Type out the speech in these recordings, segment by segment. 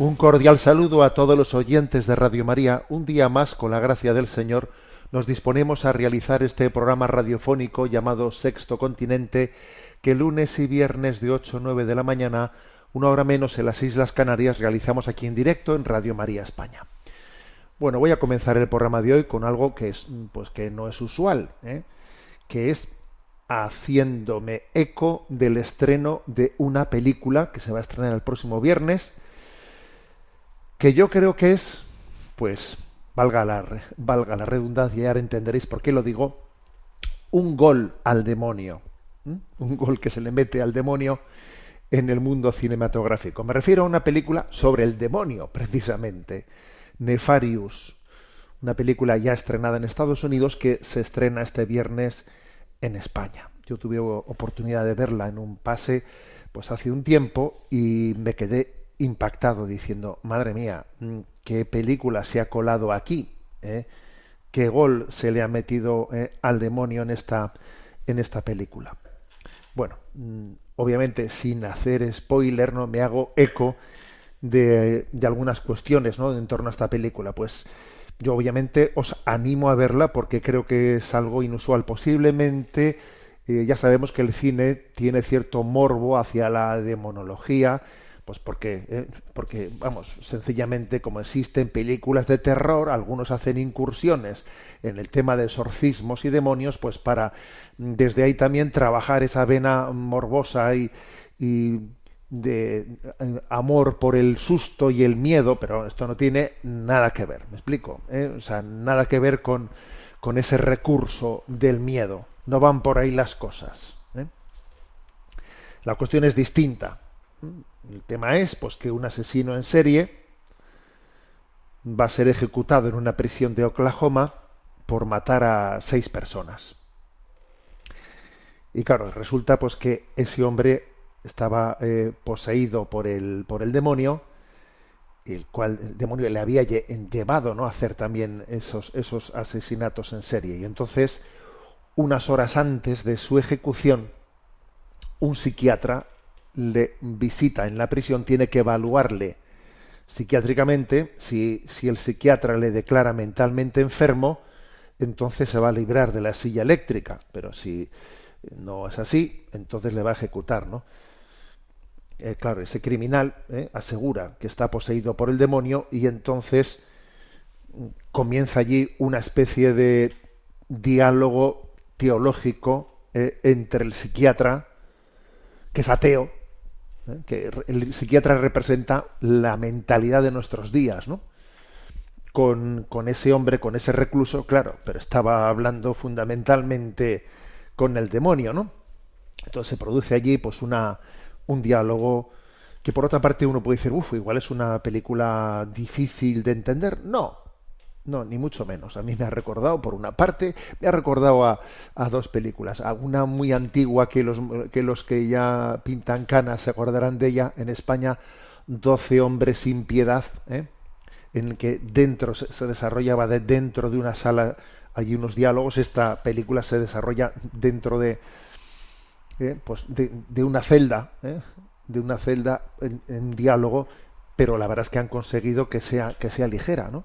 Un cordial saludo a todos los oyentes de Radio María. Un día más, con la gracia del Señor, nos disponemos a realizar este programa radiofónico llamado Sexto Continente, que lunes y viernes de 8 a 9 de la mañana, una hora menos en las Islas Canarias, realizamos aquí en directo en Radio María España. Bueno, voy a comenzar el programa de hoy con algo que es, pues que no es usual, ¿eh? que es haciéndome eco del estreno de una película que se va a estrenar el próximo viernes que yo creo que es, pues, valga la, valga la redundancia y ahora entenderéis por qué lo digo, un gol al demonio, un gol que se le mete al demonio en el mundo cinematográfico. Me refiero a una película sobre el demonio, precisamente, Nefarius, una película ya estrenada en Estados Unidos que se estrena este viernes en España. Yo tuve oportunidad de verla en un pase pues hace un tiempo y me quedé impactado diciendo, madre mía, mm, qué película se ha colado aquí, ¿eh? qué gol se le ha metido eh, al demonio en esta, en esta película. Bueno, mm, obviamente sin hacer spoiler, no me hago eco de, de, algunas cuestiones ¿no? en torno a esta película. Pues yo obviamente os animo a verla porque creo que es algo inusual. Posiblemente eh, ya sabemos que el cine tiene cierto morbo hacia la demonología, pues porque, eh, porque, vamos, sencillamente como existen películas de terror, algunos hacen incursiones en el tema de exorcismos y demonios, pues para desde ahí también trabajar esa vena morbosa y, de eh, amor por el susto y el miedo, pero esto no tiene nada que ver, ¿me explico? ¿Eh? O sea, nada que ver con, con ese recurso del miedo. No van por ahí las cosas. La cuestión es distinta. El tema es pues que un asesino en serie va a ser ejecutado en una prisión de Oklahoma por matar a seis personas. Y claro, resulta pues que ese hombre estaba eh, poseído por el, por el demonio, el cual el demonio le había llevado ¿no? a hacer también esos, esos asesinatos en serie. Y entonces, unas horas antes de su ejecución, un psiquiatra le visita en la prisión tiene que evaluarle psiquiátricamente. Si, si el psiquiatra le declara mentalmente enfermo, entonces se va a librar de la silla eléctrica. Pero si no es así, entonces le va a ejecutar, ¿no? Eh, claro, ese criminal eh, asegura que está poseído por el demonio y entonces mm, comienza allí una especie de diálogo teológico eh, entre el psiquiatra, que es ateo, ¿eh? que el psiquiatra representa la mentalidad de nuestros días, ¿no? Con, con, ese hombre, con ese recluso, claro, pero estaba hablando fundamentalmente con el demonio, ¿no? Entonces se produce allí pues una, un diálogo que por otra parte uno puede decir, uff, igual es una película difícil de entender. No, no, ni mucho menos. A mí me ha recordado, por una parte, me ha recordado a, a dos películas. A una muy antigua que los, que ya pintan canas se acordarán de ella en España, Doce hombres sin piedad, ¿eh? en que dentro se, desarrollaba de dentro de una sala allí unos diálogos. Esta película se desarrolla dentro de, eh, pues de, de, una celda, ¿eh? de una celda en, en diálogo, pero la verdad es que han conseguido que sea, que sea ligera, ¿no?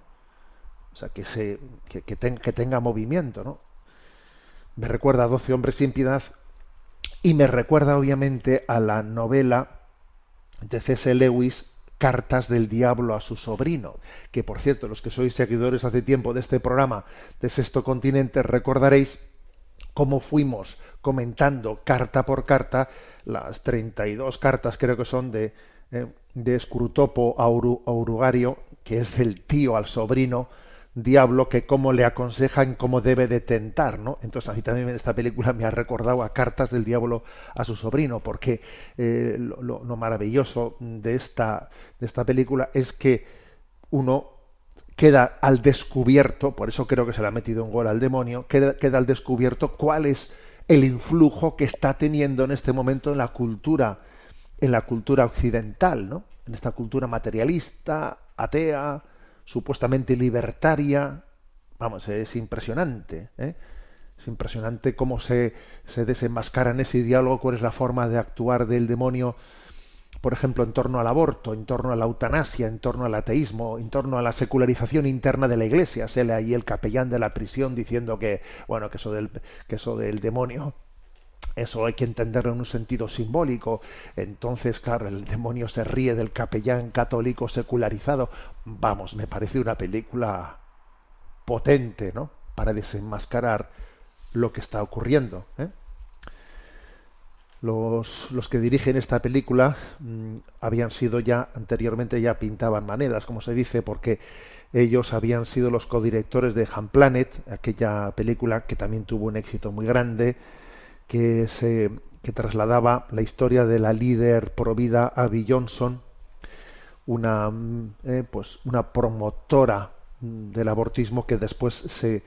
O sea, que, se, que, que, ten, que tenga movimiento, ¿no? Me recuerda a Doce hombres sin piedad y me recuerda obviamente a la novela de C.S. Lewis, Cartas del Diablo a su sobrino, que por cierto, los que sois seguidores hace tiempo de este programa de Sexto Continente, recordaréis cómo fuimos comentando carta por carta las 32 cartas creo que son de, eh, de Scrutopo a, Urugario, que es del tío al sobrino, diablo que cómo le aconsejan cómo debe de tentar, ¿no? Entonces a mí también esta película me ha recordado a cartas del diablo a su sobrino, porque eh, lo, maravilloso de esta, de esta película es que uno queda al descubierto, por eso creo que se le ha metido un gol al demonio, queda, queda al descubierto cuál es el influjo que está teniendo en este momento en la cultura, en la cultura occidental, ¿no? En esta cultura materialista, atea, supuestamente libertaria. Vamos, es impresionante. ¿eh? Es impresionante cómo se, se desenmascara en ese diálogo, cuál es la forma de actuar del demonio, por ejemplo, en torno al aborto, en torno a la eutanasia, en torno al ateísmo, en torno a la secularización interna de la Iglesia. Se le ahí el capellán de la prisión diciendo que, bueno, que eso del, que eso del demonio eso hay que entenderlo en un sentido simbólico. Entonces, claro, el demonio se ríe del capellán católico secularizado. Vamos, me parece una película potente, ¿no? Para desenmascarar lo que está ocurriendo. ¿eh? Los, los, que dirigen esta película mm, habían sido ya anteriormente ya pintaban maneras, como se dice, porque ellos habían sido los codirectores de Han Planet, aquella película que también tuvo un éxito muy grande que se que trasladaba la historia de la líder provida Abby Johnson, una mm, eh, pues una promotora mm, del abortismo que después se,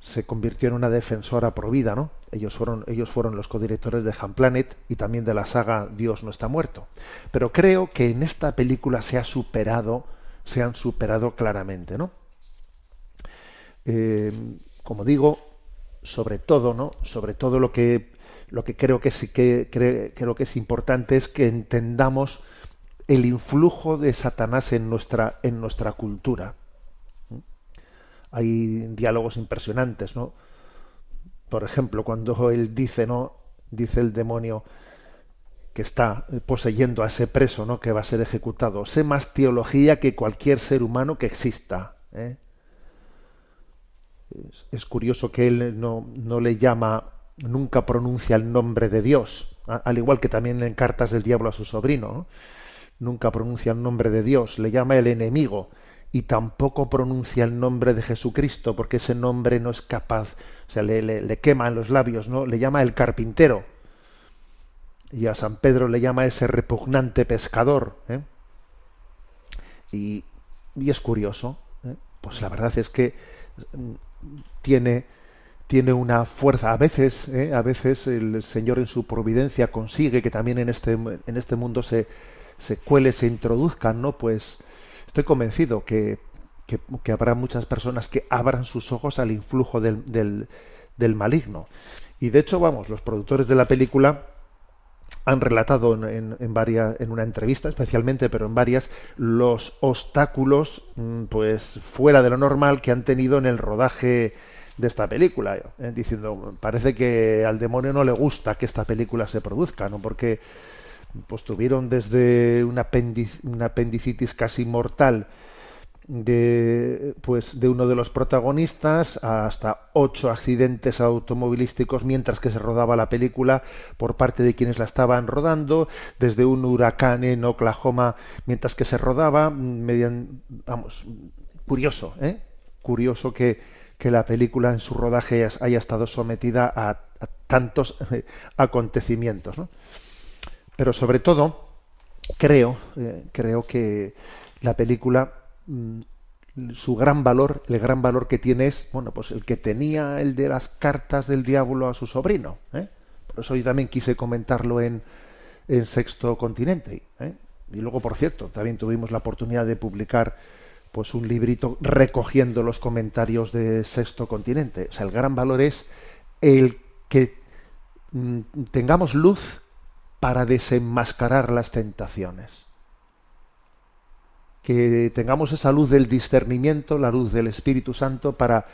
se convirtió en una defensora provida, ¿no? Ellos fueron, ellos fueron los codirectores de Han Planet y también de la saga Dios no está muerto. Pero creo que en esta película se ha superado, se han superado claramente, ¿no? Eh, como digo, sobre todo, ¿no? Sobre todo lo que lo que creo que que creo que es importante es que entendamos el influjo de Satanás en nuestra en nuestra cultura. Hay diálogos impresionantes, ¿no? Por ejemplo, cuando él dice, ¿no? Dice el demonio que está poseyendo a ese preso, ¿no? Que va a ser ejecutado. Sé más teología que cualquier ser humano que exista. ¿eh? Es, curioso que él no, no, le llama, nunca pronuncia el nombre de Dios, al igual que también en cartas del diablo a su sobrino, nunca pronuncia el nombre de Dios, le llama el enemigo y tampoco pronuncia el nombre de Jesucristo, porque ese nombre no es capaz, o sea, le, le, quema en los labios, ¿no? Le llama el carpintero. Y a San Pedro le llama ese repugnante pescador. ¿eh? Y, y, es curioso, ¿eh? pues la verdad es que tiene, tiene una fuerza. A veces, ¿eh? a veces el Señor en su providencia consigue que también en este, en este mundo se, se cuele, se introduzcan, ¿no? Pues estoy convencido que, que, habrá muchas personas que abran sus ojos al influjo del, del, del maligno. Y de hecho, vamos, los productores de la película han relatado en, en, varias, en una entrevista especialmente, pero en varias, los obstáculos mm, pues fuera de lo normal que han tenido en el rodaje de esta película, eh, diciendo, parece que al demonio no le gusta que esta película se produzca, ¿no? Porque pues tuvieron desde una, una apendicitis casi mortal de pues de uno de los protagonistas hasta ocho accidentes automovilísticos mientras que se rodaba la película por parte de quienes la estaban rodando desde un huracán en Oklahoma mientras que se rodaba median, vamos curioso ¿eh? curioso que, que la película en su rodaje haya estado sometida a, tantos eh, acontecimientos ¿no? pero sobre todo creo eh, creo que la película su gran valor, el gran valor que tiene es, bueno, pues el que tenía el de las cartas del diablo a su sobrino. ¿eh? Por eso yo también quise comentarlo en, en Sexto Continente. ¿eh? Y luego, por cierto, también tuvimos la oportunidad de publicar pues un librito recogiendo los comentarios de Sexto Continente. O sea, el gran valor es el que mm, tengamos luz para desenmascarar las tentaciones que tengamos esa luz del discernimiento, la luz del Espíritu Santo para,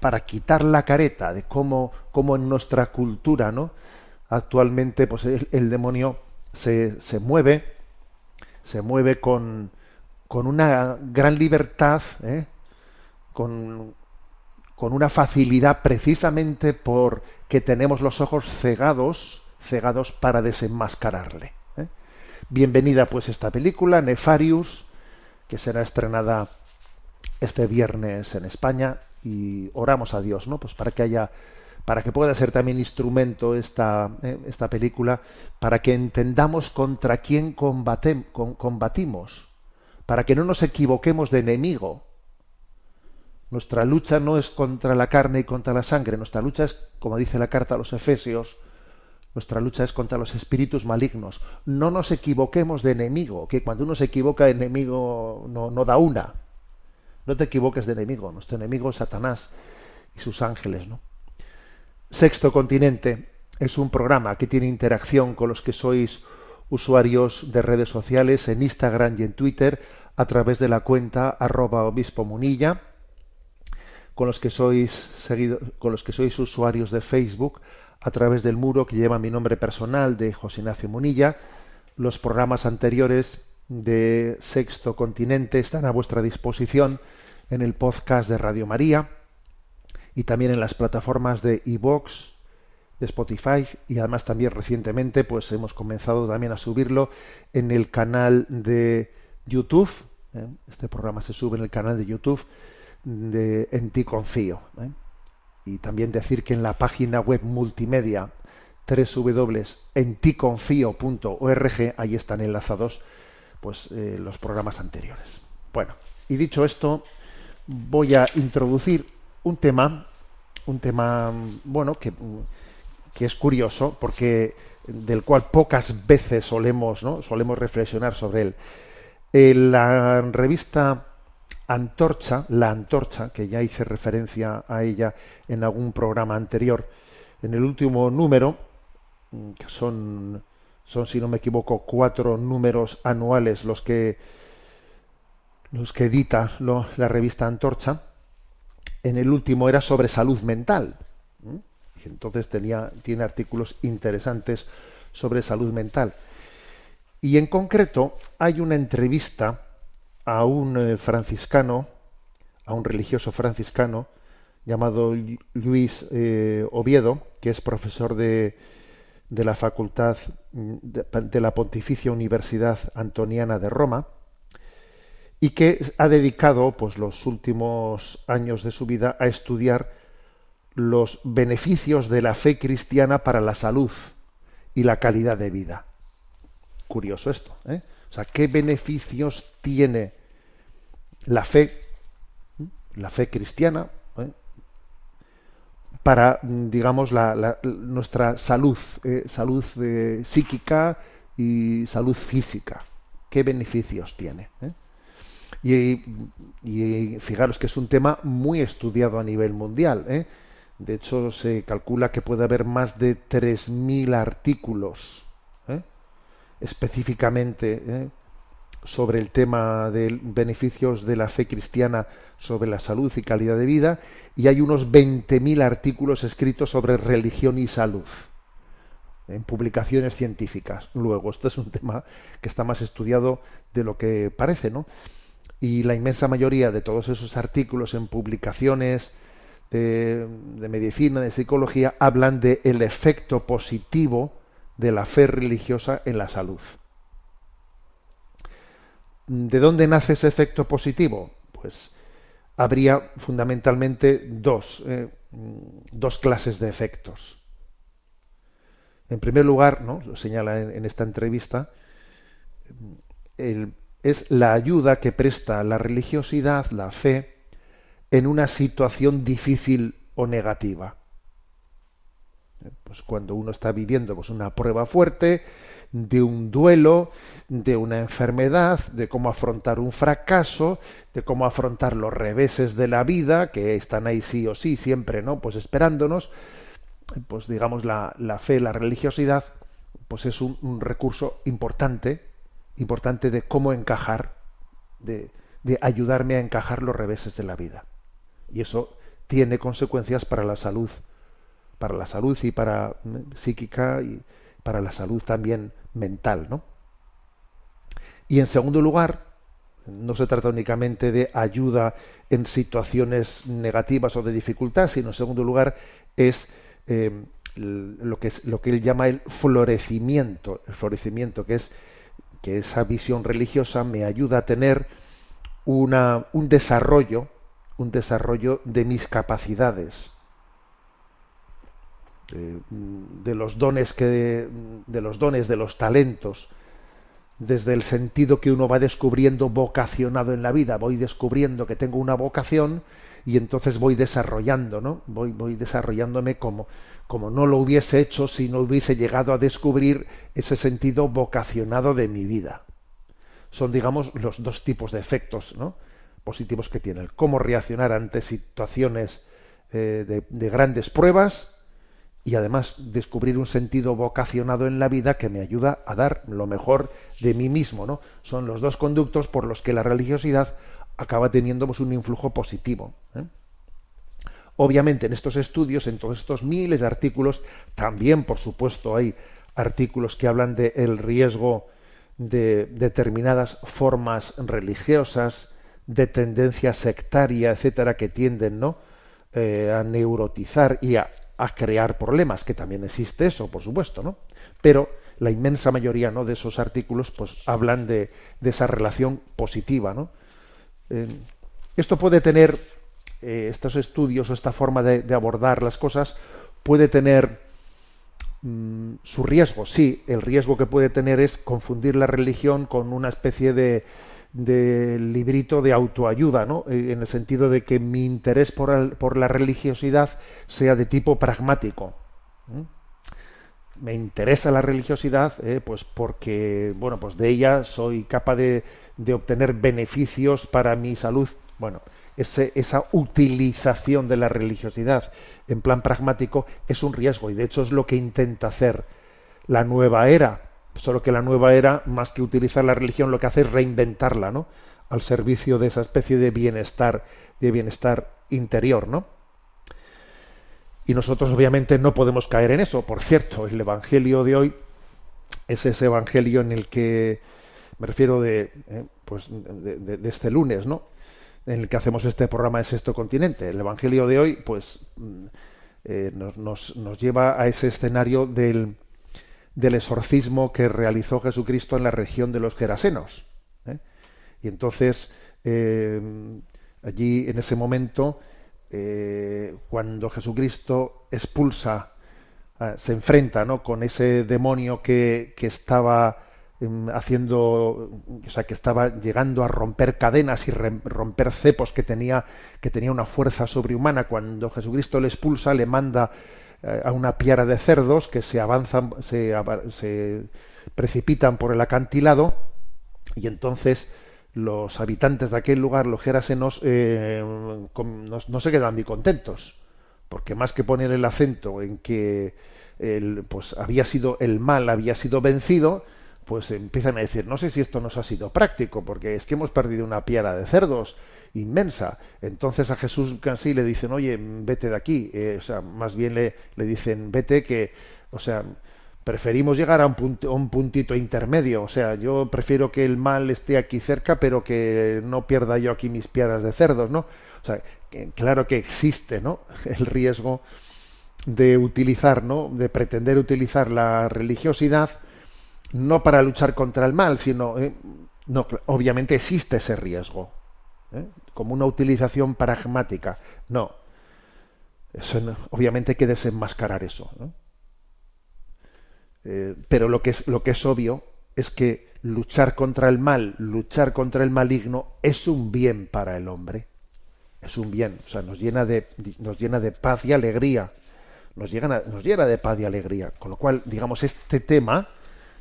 para quitar la careta de cómo, cómo en nuestra cultura, ¿no? Actualmente, pues el, demonio se, se, mueve, se mueve con, con una gran libertad, ¿eh? con, con una facilidad precisamente porque tenemos los ojos cegados, cegados para desenmascararle. bienvenida pues esta película, Nefarius, que será estrenada este viernes en España y oramos a Dios, ¿no? Pues para que haya para que pueda ser también instrumento esta, eh, esta película, para que entendamos contra quién combatimos, para que no nos equivoquemos de enemigo. Nuestra lucha no es contra la carne y contra la sangre, nuestra lucha es, como dice la carta a los Efesios, nuestra lucha es contra los espíritus malignos. No nos equivoquemos de enemigo, que cuando uno se equivoca, enemigo no, da una. No te equivoques de enemigo, nuestro enemigo es Satanás y sus ángeles, ¿no? Sexto Continente es un programa que tiene interacción con los que sois usuarios de redes sociales en Instagram y en Twitter a través de la cuenta arroba obispo munilla, con los que sois seguido, con los que sois usuarios de Facebook a través del muro que lleva mi nombre personal de José Ignacio Munilla. Los programas anteriores de Sexto Continente están a vuestra disposición en el podcast de Radio María y también en las plataformas de iVoox, de Spotify y además también recientemente pues hemos comenzado también a subirlo en el canal de YouTube. ¿eh? Este programa se sube en el canal de YouTube de En ti confío. ¿eh? Y también decir que en la página web multimedia www.enticonfio.org ahí están enlazados pues eh, los programas anteriores. Bueno, y dicho esto, voy a introducir un tema un tema, bueno, que, que es curioso, porque del cual pocas veces solemos, ¿no? solemos reflexionar sobre él. En la revista Antorcha, la Antorcha, que ya hice referencia a ella en algún programa anterior, en el último número, que son, son si no me equivoco, cuatro números anuales los que los que edita la revista Antorcha, en el último era sobre salud mental. Y entonces tenía, tiene artículos interesantes sobre salud mental. Y en concreto hay una entrevista a un eh, franciscano, a un religioso franciscano, llamado Luis eh, Oviedo, que es profesor de, de la Facultad de, la Pontificia Universidad Antoniana de Roma, y que ha dedicado pues los últimos años de su vida a estudiar los beneficios de la fe cristiana para la salud y la calidad de vida. Curioso esto, ¿eh? O sea, ¿qué beneficios tiene la fe, la fe cristiana, ¿eh? para, digamos, la, nuestra salud, eh, salud eh, psíquica y salud física? ¿Qué beneficios tiene? Y, fijaros que es un tema muy estudiado a nivel mundial. De hecho, se calcula que puede haber más de 3.000 artículos específicamente. Sobre el tema de beneficios de la fe cristiana sobre la salud y calidad de vida, y hay unos 20.000 artículos escritos sobre religión y salud en publicaciones científicas. Luego, esto es un tema que está más estudiado de lo que parece, ¿no? y la inmensa mayoría de todos esos artículos en publicaciones de, medicina, de psicología, hablan de el efecto positivo de la fe religiosa en la salud. ¿De dónde nace ese efecto positivo? Pues habría fundamentalmente dos, eh, dos clases de efectos. En primer lugar, ¿no? lo señala en esta entrevista, es la ayuda que presta la religiosidad, la fe, en una situación difícil o negativa. Eh, pues cuando uno está viviendo pues una prueba fuerte, de un duelo, de una enfermedad, de cómo afrontar un fracaso, de cómo afrontar los reveses de la vida, que están ahí sí o sí, siempre, ¿no? Pues esperándonos, pues digamos la, la fe, la religiosidad, pues es un recurso importante importante de cómo encajar, de, de ayudarme a encajar los reveses de la vida. Y eso tiene consecuencias para la salud, para la salud y para mm, psíquica y para la salud también mental, ¿no? Y en segundo lugar, no se trata únicamente de ayuda en situaciones negativas o de dificultad, sino en segundo lugar es eh, lo que es lo que él llama el florecimiento, el florecimiento que es que esa visión religiosa me ayuda a tener una, un desarrollo, un desarrollo de mis capacidades, de, los dones que, de los dones, de los talentos, desde el sentido que uno va descubriendo vocacionado en la vida, voy descubriendo que tengo una vocación y entonces voy desarrollando, ¿no? Voy, voy desarrollándome como, como no lo hubiese hecho si no hubiese llegado a descubrir ese sentido vocacionado de mi vida. Son, digamos, los dos tipos de efectos ¿no? positivos que tiene. El cómo reaccionar ante situaciones eh, de grandes pruebas y además descubrir un sentido vocacionado en la vida que me ayuda a dar lo mejor de mí mismo, ¿no? Son los dos conductos por los que la religiosidad acaba teniendo un influjo positivo. ¿eh? Obviamente en estos estudios, en todos estos miles de artículos, también por supuesto hay artículos que hablan del el riesgo de determinadas formas religiosas, de tendencia sectaria, etcétera, que tienden ¿no? Eh, a neurotizar y a a crear problemas, que también existe eso, por supuesto, ¿no? Pero la inmensa mayoría ¿no? de esos artículos pues hablan de, de esa relación positiva, ¿no? Eh, esto puede tener, eh, estos estudios o esta forma de, abordar las cosas puede tener mm, su riesgo, sí, el riesgo que puede tener es confundir la religión con una especie de, de librito de autoayuda, ¿no? Eh, en el sentido de que mi interés por, por la religiosidad sea de tipo pragmático. Me interesa la religiosidad, eh, pues porque, bueno, pues de ella soy capaz de, de obtener beneficios para mi salud. Bueno, ese, esa utilización de la religiosidad en plan pragmático es un riesgo y de hecho es lo que intenta hacer la nueva era Solo que la nueva era, más que utilizar la religión, lo que hace es reinventarla, ¿no? Al servicio de esa especie de bienestar, de bienestar interior, ¿no? Y nosotros obviamente no podemos caer en eso. Por cierto, el Evangelio de hoy es ese Evangelio en el que me refiero de, eh, pues de, este lunes, ¿no? En el que hacemos este programa de Sexto Continente. El Evangelio de hoy, pues, mm, eh, nos, nos lleva a ese escenario del, del exorcismo que realizó Jesucristo en la región de los Gerasenos. ¿eh? Y entonces, eh, allí en ese momento, eh, cuando Jesucristo expulsa, se enfrenta ¿no? con ese demonio que, que estaba em, haciendo, o sea, que estaba llegando a romper cadenas y romper cepos que tenía, que tenía una fuerza sobrehumana, cuando Jesucristo le expulsa, le manda a una piara de cerdos que se avanzan, se, se precipitan por el acantilado y entonces los habitantes de aquel lugar, los gerasenos, eh, no, se quedan muy contentos, porque más que poner el acento en que el, pues había sido el mal había sido vencido, pues empiezan a decir, no sé si esto nos ha sido práctico, porque es que hemos perdido una piara de cerdos inmensa. Entonces a Jesús casi le dicen, oye, vete de aquí. Eh, o sea, más bien le, le, dicen, vete que, o sea, preferimos llegar a un, un, puntito intermedio. O sea, yo prefiero que el mal esté aquí cerca, pero que no pierda yo aquí mis piedras de cerdos, ¿no? O sea, claro que existe, ¿no? El riesgo de utilizar, ¿no? De pretender utilizar la religiosidad no para luchar contra el mal, sino, eh, no, obviamente existe ese riesgo. ¿Eh? como una utilización pragmática. No. obviamente hay que desenmascarar eso. Eh, pero lo que, es, lo que es obvio es que luchar contra el mal, luchar contra el maligno, es un bien para el hombre. Es un bien. O sea, nos llena de, nos llena de paz y alegría. Nos, llena, nos de paz y alegría. Con lo cual, digamos, este tema,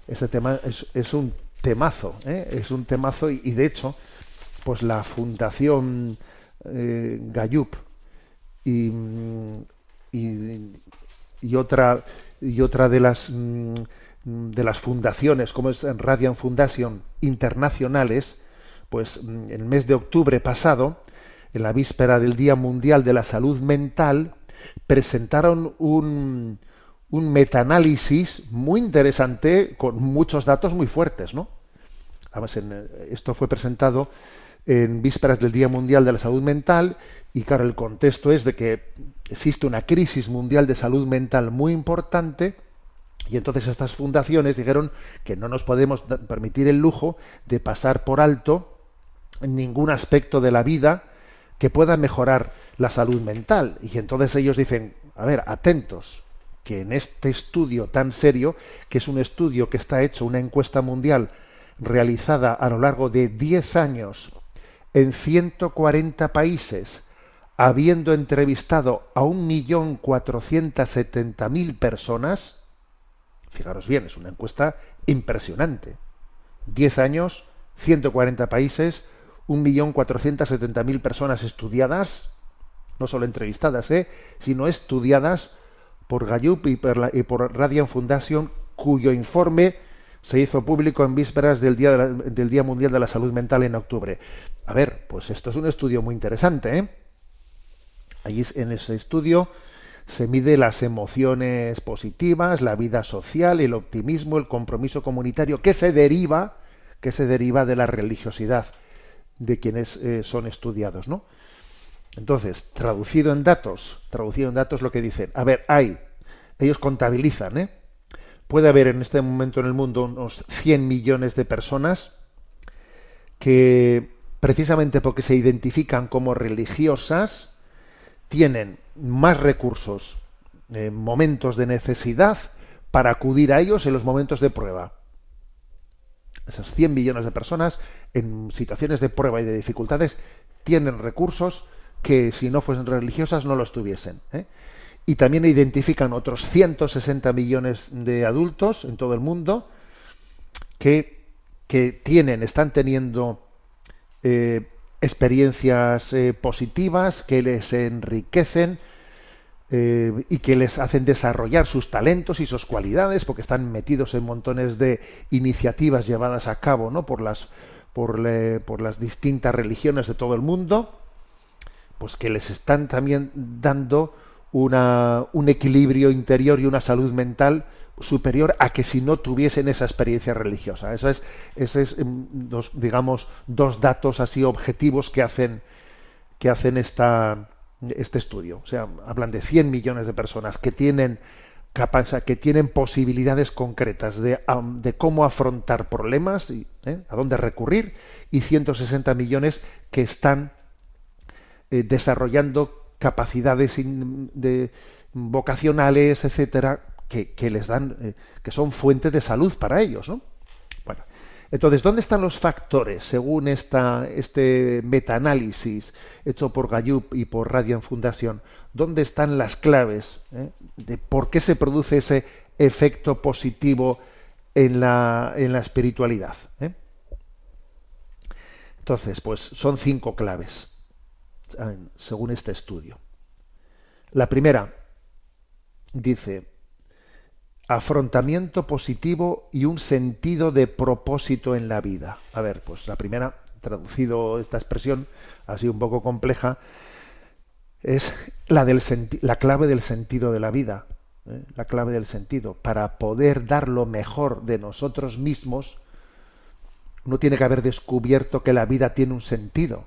este tema es, es un temazo, ¿eh? es un temazo y de hecho pues la Fundación eh, Gayup y, y, otra y otra de las mm, de las fundaciones como es Radiant Foundation internacionales pues mm, en el mes de octubre pasado en la víspera del Día Mundial de la Salud Mental presentaron un un metaanálisis muy interesante con muchos datos muy fuertes, ¿no? Además, en, esto fue presentado en vísperas del Día Mundial de la Salud Mental y claro, el contexto es de que existe una crisis mundial de salud mental muy importante Y entonces estas fundaciones dijeron que no nos podemos permitir el lujo de pasar por alto ningún aspecto de la vida que pueda mejorar la salud mental. Y entonces ellos dicen, a ver, atentos, que en este estudio tan serio, que es un estudio que está hecho, una encuesta mundial realizada a lo largo de 10 años en 140 países, habiendo entrevistado a 1.470.000 personas, fijaros bien, es una encuesta impresionante. 10 años, 140 países, 1.470.000 personas estudiadas, no solo entrevistadas, ¿eh? sino estudiadas por Gallup y por, la, y por Radiant Foundation, cuyo informe se hizo público en vísperas del día, del día Mundial de la Salud Mental en octubre. A ver, pues esto es un estudio muy interesante. ¿eh? Allí en ese estudio se mide las emociones positivas, la vida social, el optimismo, el compromiso comunitario que se deriva, que se deriva de la religiosidad de quienes eh, son estudiados, ¿no? Entonces, traducido en datos, traducido en datos lo que dicen, a ver, hay, ellos contabilizan, ¿eh? Puede haber en este momento en el mundo unos 100 millones de personas que precisamente porque se identifican como religiosas tienen más recursos en momentos de necesidad para acudir a ellos en los momentos de prueba. Esas 100 millones de personas en situaciones de prueba y de dificultades tienen recursos que si no fuesen religiosas no los tuviesen. ¿eh? Y también identifican otros 160 millones de adultos en todo el mundo que, que tienen, están teniendo eh, experiencias eh, positivas que les enriquecen y que les hacen desarrollar sus talentos y sus cualidades porque están metidos en montones de iniciativas llevadas a cabo ¿no? por las por, las distintas religiones de todo el mundo, pues que les están también dando una, un equilibrio interior y una salud mental superior a que si no tuviesen esa experiencia religiosa. Eso es, es em, dos, digamos, dos datos así objetivos que hacen, que hacen esta, este estudio. O sea, hablan de 100 millones de personas que tienen que tienen posibilidades concretas de, cómo afrontar problemas y ¿eh? a dónde recurrir y 160 millones que están eh, desarrollando capacidades de, vocacionales, etcétera, que, les dan, eh, que son fuente de salud para ellos, ¿no? Bueno, entonces, ¿dónde están los factores según esta, este metaanálisis hecho por Gallup y por Radiant Fundación? dónde están las claves eh? de por qué se produce ese efecto positivo en la, en la espiritualidad. Eh? Entonces, pues son cinco claves, según este estudio. La primera dice, afrontamiento positivo y un sentido de propósito en la vida. A ver, pues la primera, traducido esta expresión, así un poco compleja, es la, del la clave del sentido de la vida, ¿eh? la clave del sentido. Para poder dar lo mejor de nosotros mismos, uno tiene que haber descubierto que la vida tiene un sentido.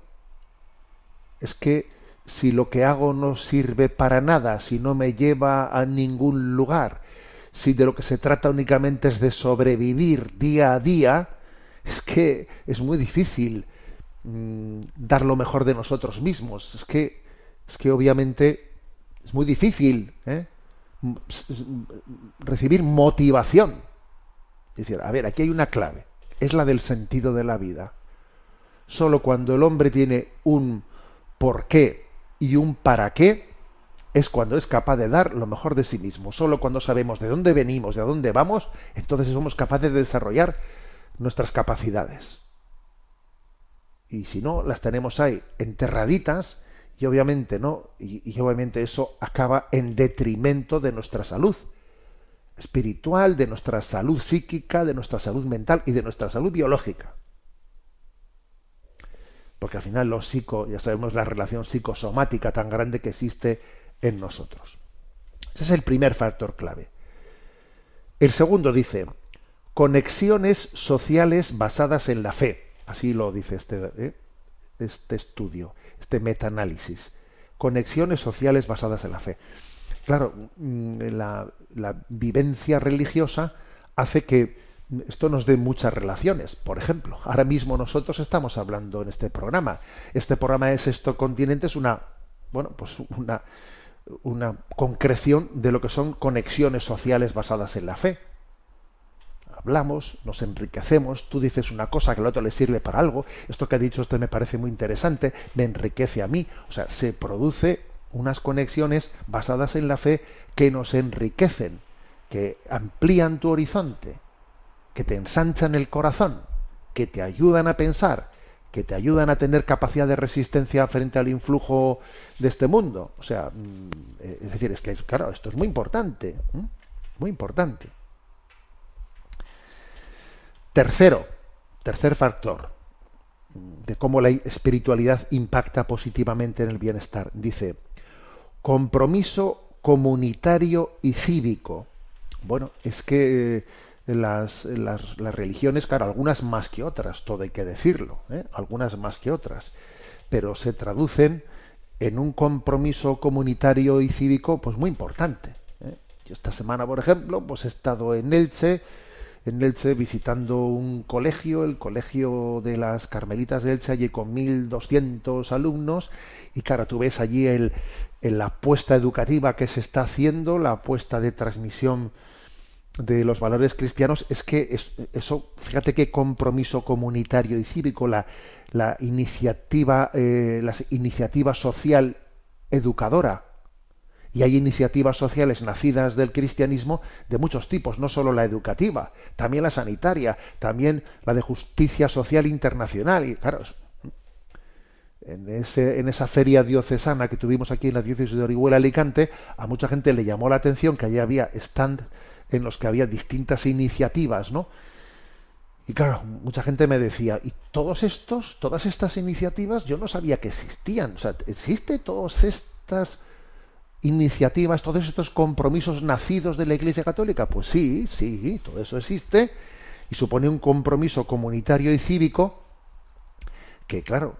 Es que si lo que hago no sirve para nada, si no me lleva a ningún lugar, si de lo que se trata únicamente es de sobrevivir día a día, es que es muy difícil mm, dar lo mejor de nosotros mismos. Es que es que obviamente es muy difícil ¿eh? recibir motivación. Es decir, a ver, aquí hay una clave, es la del sentido de la vida. Solo cuando el hombre tiene un por qué y un para qué, es cuando es capaz de dar lo mejor de sí mismo. Solo cuando sabemos de dónde venimos, de dónde vamos, entonces somos capaces de desarrollar nuestras capacidades. Y si no, las tenemos ahí enterraditas y obviamente no, y, obviamente eso acaba en detrimento de nuestra salud espiritual, de nuestra salud psíquica, de nuestra salud mental y de nuestra salud biológica. Porque al final lo psico, ya sabemos la relación psicosomática tan grande que existe en nosotros. Ese es el primer factor clave. El segundo dice, conexiones sociales basadas en la fe. Así lo dice este, ¿eh? este estudio este metaanálisis. Conexiones sociales basadas en la fe. claro, mm, la, vivencia religiosa hace que esto nos dé muchas relaciones. Por ejemplo, ahora mismo nosotros estamos hablando en este programa. Este programa de Sexto Continente es una, bueno, pues una, una concreción de lo que son conexiones sociales basadas en la fe. Hablamos, nos enriquecemos, tú dices una cosa que al otro le sirve para algo, esto que ha dicho usted me parece muy interesante, me enriquece a mí, o sea, se produce unas conexiones basadas en la fe que nos enriquecen, que amplían tu horizonte, que te ensanchan el corazón, que te ayudan a pensar, que te ayudan a tener capacidad de resistencia frente al influjo de este mundo. O sea, mm, eh, es decir, es que, claro, esto es muy importante, muy importante. Tercero, tercer factor de cómo la espiritualidad impacta positivamente en el bienestar. Dice, compromiso comunitario y cívico. Bueno, es que las, las, religiones, claro, algunas más que otras, todo hay que decirlo, ¿eh? algunas más que otras, pero se traducen en un compromiso comunitario y cívico pues muy importante. ¿eh? Yo esta semana, por ejemplo, pues he estado en Elche, en Elche visitando un colegio, el colegio de las Carmelitas de Elche, allí con 1.200 alumnos, y claro, tú ves allí el, la apuesta educativa que se está haciendo, la apuesta de transmisión de los valores cristianos es que eso, fíjate qué compromiso comunitario y cívico, la, la iniciativa, eh, iniciativa social educadora. Y hay iniciativas sociales nacidas del cristianismo de muchos tipos, no solo la educativa, también la sanitaria, también la de justicia social internacional. Y claro, en, ese, en esa feria diocesana que tuvimos aquí en la diócesis de Orihuela Alicante, a mucha gente le llamó la atención que allí había stand en los que había distintas iniciativas, ¿no? Y claro, mucha gente me decía, ¿y todos estos, todas estas iniciativas, yo no sabía que existían? O sea, ¿existe todas estas iniciativas, todos estos compromisos nacidos de la Iglesia Católica? Pues sí, sí, todo eso existe y supone un compromiso comunitario y cívico que, claro,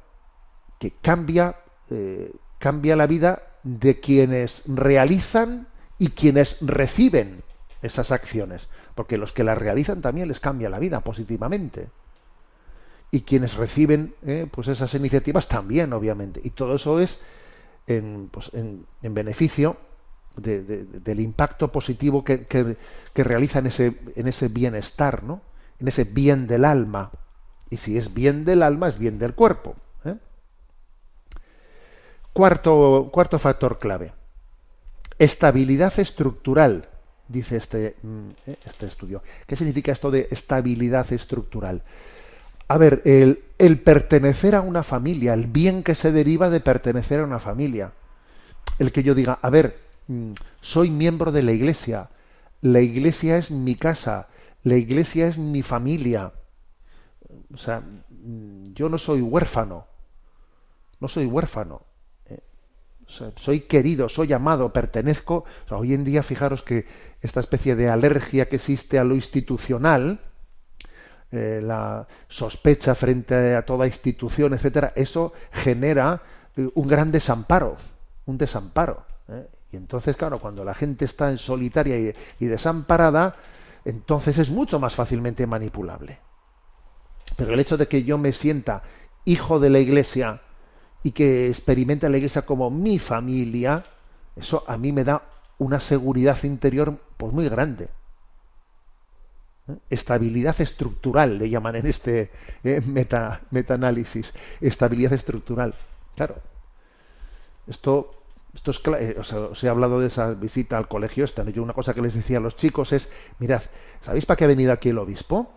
que cambia, eh, cambia la vida de quienes realizan y quienes reciben esas acciones, porque los que las realizan también les cambia la vida positivamente. Y quienes reciben eh, pues esas iniciativas también, obviamente. Y todo eso es en, pues, en, beneficio del impacto positivo que, que, realiza en ese, en ese bienestar, ¿no? en ese bien del alma. Y si es bien del alma, es bien del cuerpo. ¿eh? Cuarto, cuarto factor clave. Estabilidad estructural dice este, mm, eh, este estudio. ¿Qué significa esto de estabilidad estructural? A ver, el, el, pertenecer a una familia, el bien que se deriva de pertenecer a una familia. El que yo diga, a ver, mm, soy miembro de la iglesia, la iglesia es mi casa, la iglesia es mi familia. O sea, mm, yo no soy huérfano, no soy huérfano soy querido, soy amado, pertenezco. hoy en día, fijaros que esta especie de alergia que existe a lo institucional, eh, la sospecha frente a toda institución, etcétera, eso genera eh, un gran desamparo, un desamparo. ¿eh? Y entonces, claro, cuando la gente está en solitaria y desamparada, entonces es mucho más fácilmente manipulable. Pero el hecho de que yo me sienta hijo de la Iglesia, y que experimenta la iglesia como mi familia, eso a mí me da una seguridad interior pues muy grande. ¿Eh? Estabilidad estructural, le llaman en este eh, meta, metaanálisis. Estabilidad estructural. Claro. Esto, esto es eh, os, he hablado de esa visita al colegio esta. Yo una cosa que les decía a los chicos es, mirad, ¿sabéis para qué ha venido aquí el obispo?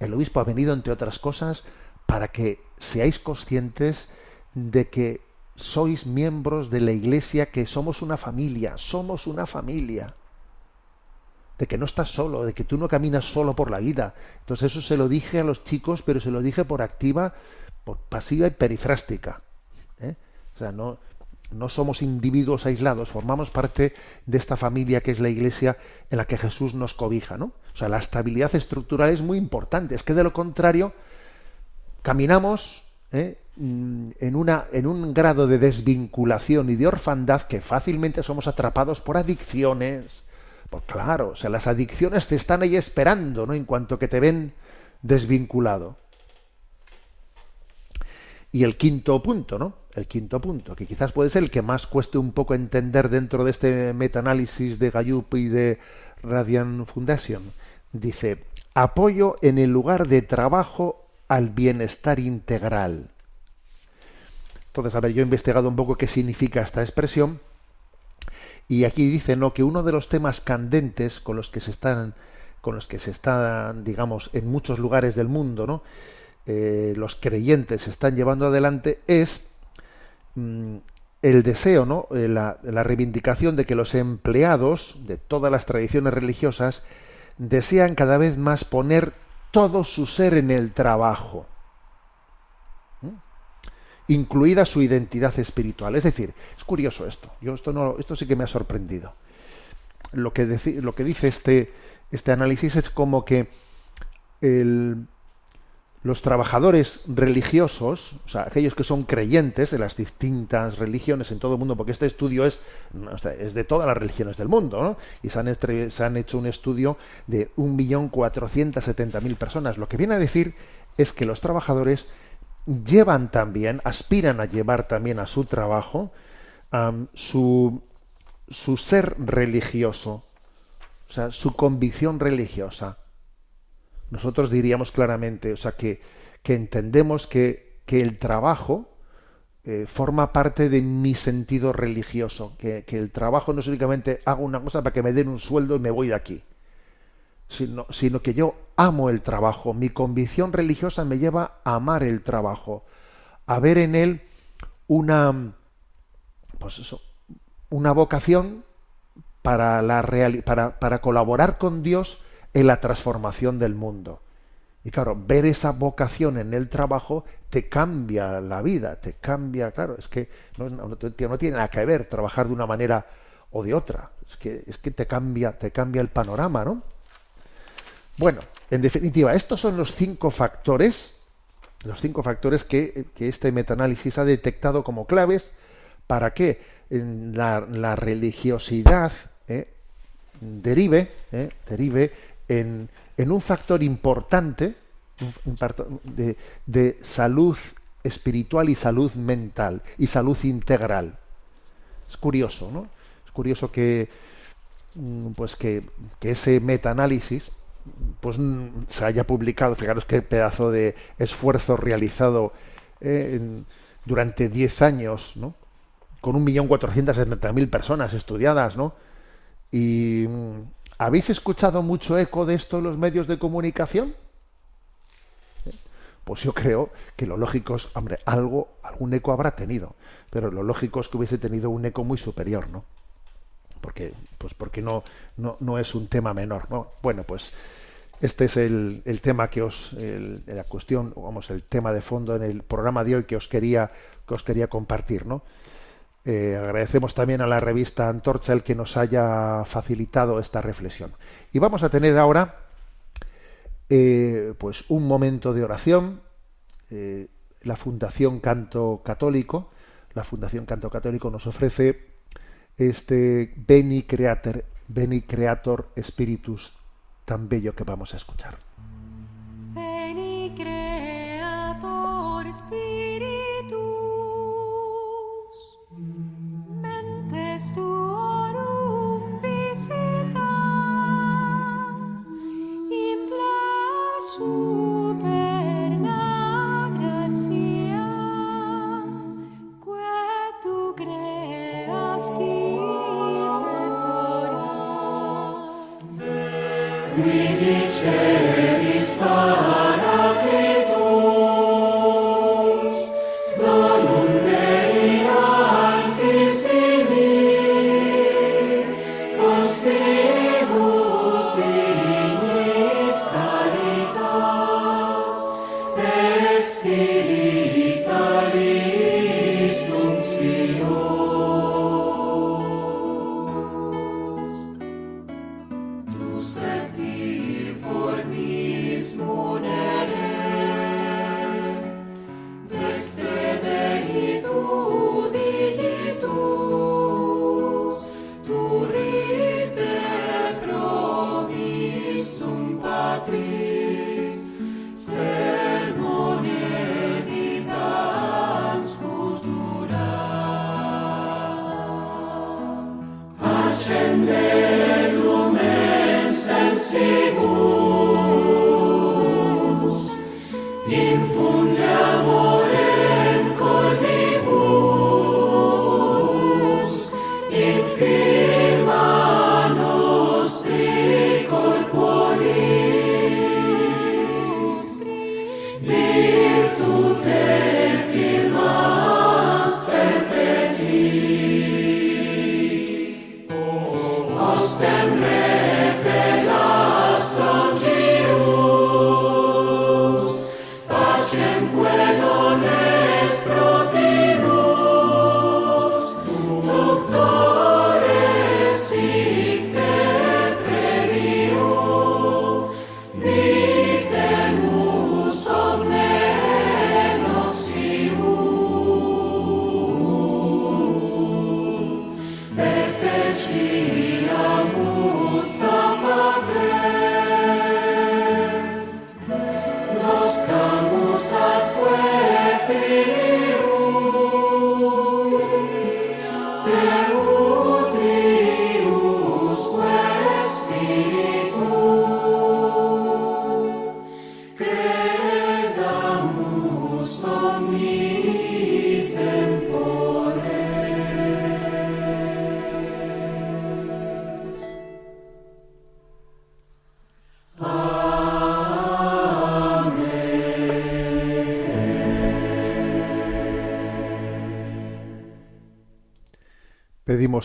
El obispo ha venido, entre otras cosas, para que seáis conscientes de que sois miembros de la iglesia, que somos una familia, somos una familia. De que no estás solo, de que tú no caminas solo por la vida. Entonces eso se lo dije a los chicos, pero se lo dije por activa, por pasiva y perifrástica. ¿eh? O sea, no, no somos individuos aislados, formamos parte de esta familia que es la iglesia en la que Jesús nos cobija, ¿no? O sea, la estabilidad estructural es muy importante. Es que de lo contrario, caminamos ¿eh? Mm, en, una, en un grado de desvinculación y de orfandad que fácilmente somos atrapados por adicciones. Pues claro, o sea, las adicciones te están ahí esperando, ¿no? En cuanto que te ven desvinculado. Y el quinto punto, ¿no? El quinto punto, que quizás puede ser el que más cueste un poco entender dentro de este metaanálisis de Gallup y de Radian Foundation, dice, apoyo en el lugar de trabajo al bienestar integral. Entonces, a ver, yo he investigado un poco qué significa esta expresión y aquí dice, ¿no?, que uno de los temas candentes con los que se están con los que se están, digamos, en muchos lugares del mundo, ¿no? Eh, los creyentes están llevando adelante es mm, el deseo, ¿no? Eh, la, la, reivindicación de que los empleados de todas las tradiciones religiosas desean cada vez más poner todo su ser en el trabajo, incluida su identidad espiritual. Es decir, es curioso esto. Yo esto no, esto sí que me ha sorprendido. Lo que, dice este, este análisis es como que los trabajadores religiosos, o sea, aquellos que son creyentes de las distintas religiones en todo el mundo, porque este estudio es, es de todas las religiones del mundo, ¿no? Y se han, se han hecho un estudio de 1.470.000 personas. Lo que viene a decir es que los trabajadores llevan también, aspiran a llevar también a su trabajo su, su ser religioso, o sea, su convicción religiosa. Nosotros diríamos claramente, o sea, que, que entendemos que, que, el trabajo eh, forma parte de mi sentido religioso, que, que, el trabajo no es únicamente hago una cosa para que me den un sueldo y me voy de aquí, sino, sino que yo amo el trabajo, mi convicción religiosa me lleva a amar el trabajo, a ver en él una, pues eso, una vocación para, la para, para colaborar con Dios en la transformación del mundo. Y claro, ver esa vocación en el trabajo te cambia la vida, te cambia, claro, es que no, no, tiene nada que ver trabajar de una manera o de otra, es que, es que te cambia, te cambia el panorama, ¿no? Bueno, en definitiva, estos son los cinco factores, los cinco factores que, que este metaanálisis ha detectado como claves para que la, religiosidad eh, derive, eh, derive en, un factor importante de, de, salud espiritual y salud mental y salud integral. Es curioso, ¿no? Es curioso que mm, pues que, que ese metaanálisis pues mm, se haya publicado, fijaros qué pedazo de esfuerzo realizado eh, durante 10 años, ¿no? Con 1.470.000 personas estudiadas, ¿no? Y, mm, ¿Habéis escuchado mucho eco de esto en los medios de comunicación? Pues yo creo que lo lógico es, hombre, algo, algún eco habrá tenido, pero lo lógico es que hubiese tenido un eco muy superior, ¿no? Porque, pues porque no, no, no es un tema menor, ¿no? Bueno, pues este es el, el tema que os, la cuestión, vamos, el tema de fondo en el programa de hoy que os quería, que os quería compartir, ¿no? Eh, agradecemos también a la revista Antorcha el que nos haya facilitado esta reflexión. Y vamos a tener ahora eh, pues un momento de oración. Eh, la Fundación Canto Católico, la Fundación Canto Católico nos ofrece este Beni Creator, Beni Creator Spiritus tan bello que vamos a escuchar. Beni Creator Spiritus tuorum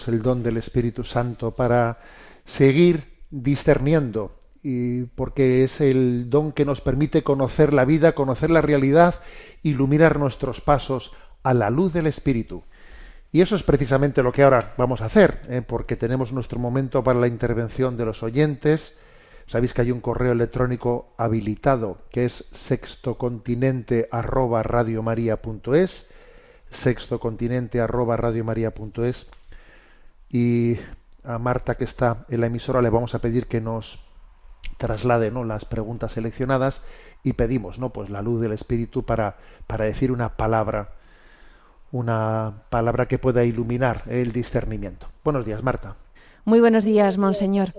El don del Espíritu Santo para seguir discerniendo y porque es el don que nos permite conocer la vida, conocer la realidad, iluminar nuestros pasos a la luz del Espíritu. Y eso es precisamente lo que ahora vamos a hacer, ¿eh? porque tenemos nuestro momento para la intervención de los oyentes. Sabéis que hay un correo electrónico habilitado que es sextocontinente arroba y a Marta que está en la emisora le vamos a pedir que nos traslade ¿no? las preguntas seleccionadas y pedimos no pues la luz del espíritu para para decir una palabra una palabra que pueda iluminar el discernimiento buenos días Marta Muy buenos días, monseñor.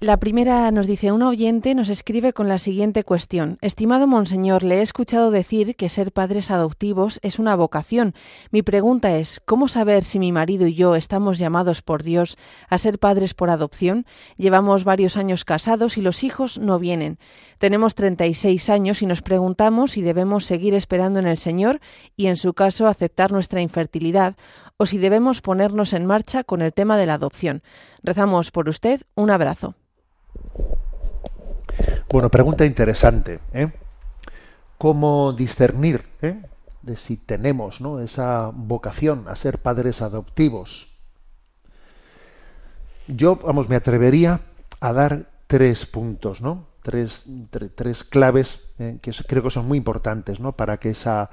La primera nos dice, una oyente nos escribe con la siguiente cuestión. Estimado Monseñor, le he escuchado decir que ser padres adoptivos es una vocación. Mi pregunta es, ¿cómo saber si mi marido y yo estamos llamados por Dios a ser padres por adopción? Llevamos varios años casados y los hijos no vienen. Tenemos 36 años y nos preguntamos si debemos seguir esperando en el Señor y, en su caso, aceptar nuestra infertilidad o si debemos ponernos en marcha con el tema de la adopción. Rezamos por usted. Un abrazo. Bueno, pregunta interesante. ¿eh? ¿Cómo discernir ¿eh? de si tenemos ¿no? esa vocación a ser padres adoptivos? Yo, vamos, me atrevería a dar tres puntos, ¿no? Tres, tre- tres claves ¿eh? que creo que son muy importantes, ¿no? Para que esa,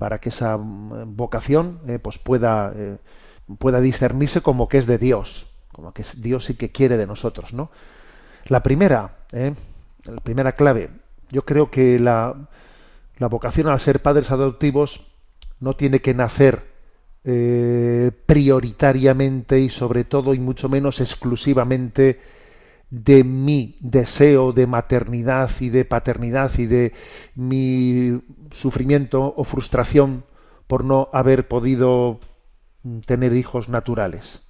para que esa mm, vocación eh, pues pueda, eh, pueda discernirse como que es de Dios, como que Dios sí que quiere de nosotros, ¿no? La primera, ¿eh? la primera clave, yo creo que la, la vocación a ser padres adoptivos no tiene que nacer prioritariamente y sobre todo y mucho menos exclusivamente de mi deseo de maternidad y de paternidad y de mi sufrimiento o frustración por no haber podido mm, tener hijos naturales,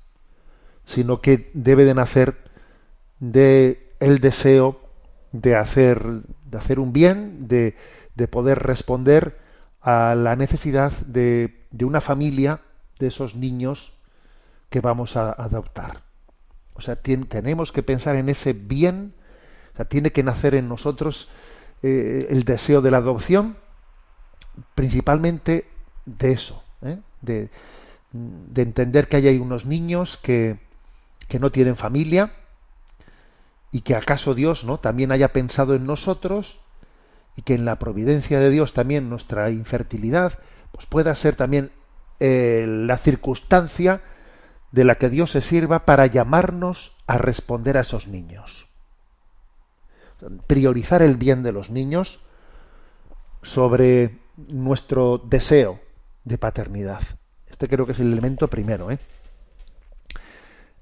sino que debe de nacer de el deseo de hacer de hacer un bien, de, de poder responder a la necesidad de, de una familia de esos niños que vamos a adoptar. O sea, tenemos que pensar en ese bien, tiene que nacer en nosotros eh, el deseo de la adopción, principalmente de eso, ¿eh? de, de entender que hay unos niños que, que no tienen familia y que acaso Dios no también haya pensado en nosotros y que en la providencia de Dios también nuestra infertilidad pues pueda ser también eh, la circunstancia de la que Dios se sirva para llamarnos a responder a esos niños. Priorizar el bien de los niños sobre nuestro deseo de paternidad. Este creo que es el elemento primero. ¿eh?